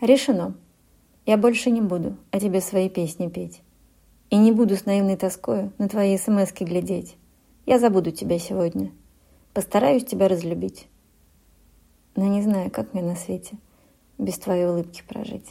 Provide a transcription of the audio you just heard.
Решено. Я больше не буду о тебе свои песни петь. И не буду с наивной тоскою на твои смски глядеть. Я забуду тебя сегодня. Постараюсь тебя разлюбить. Но не знаю, как мне на свете без твоей улыбки прожить.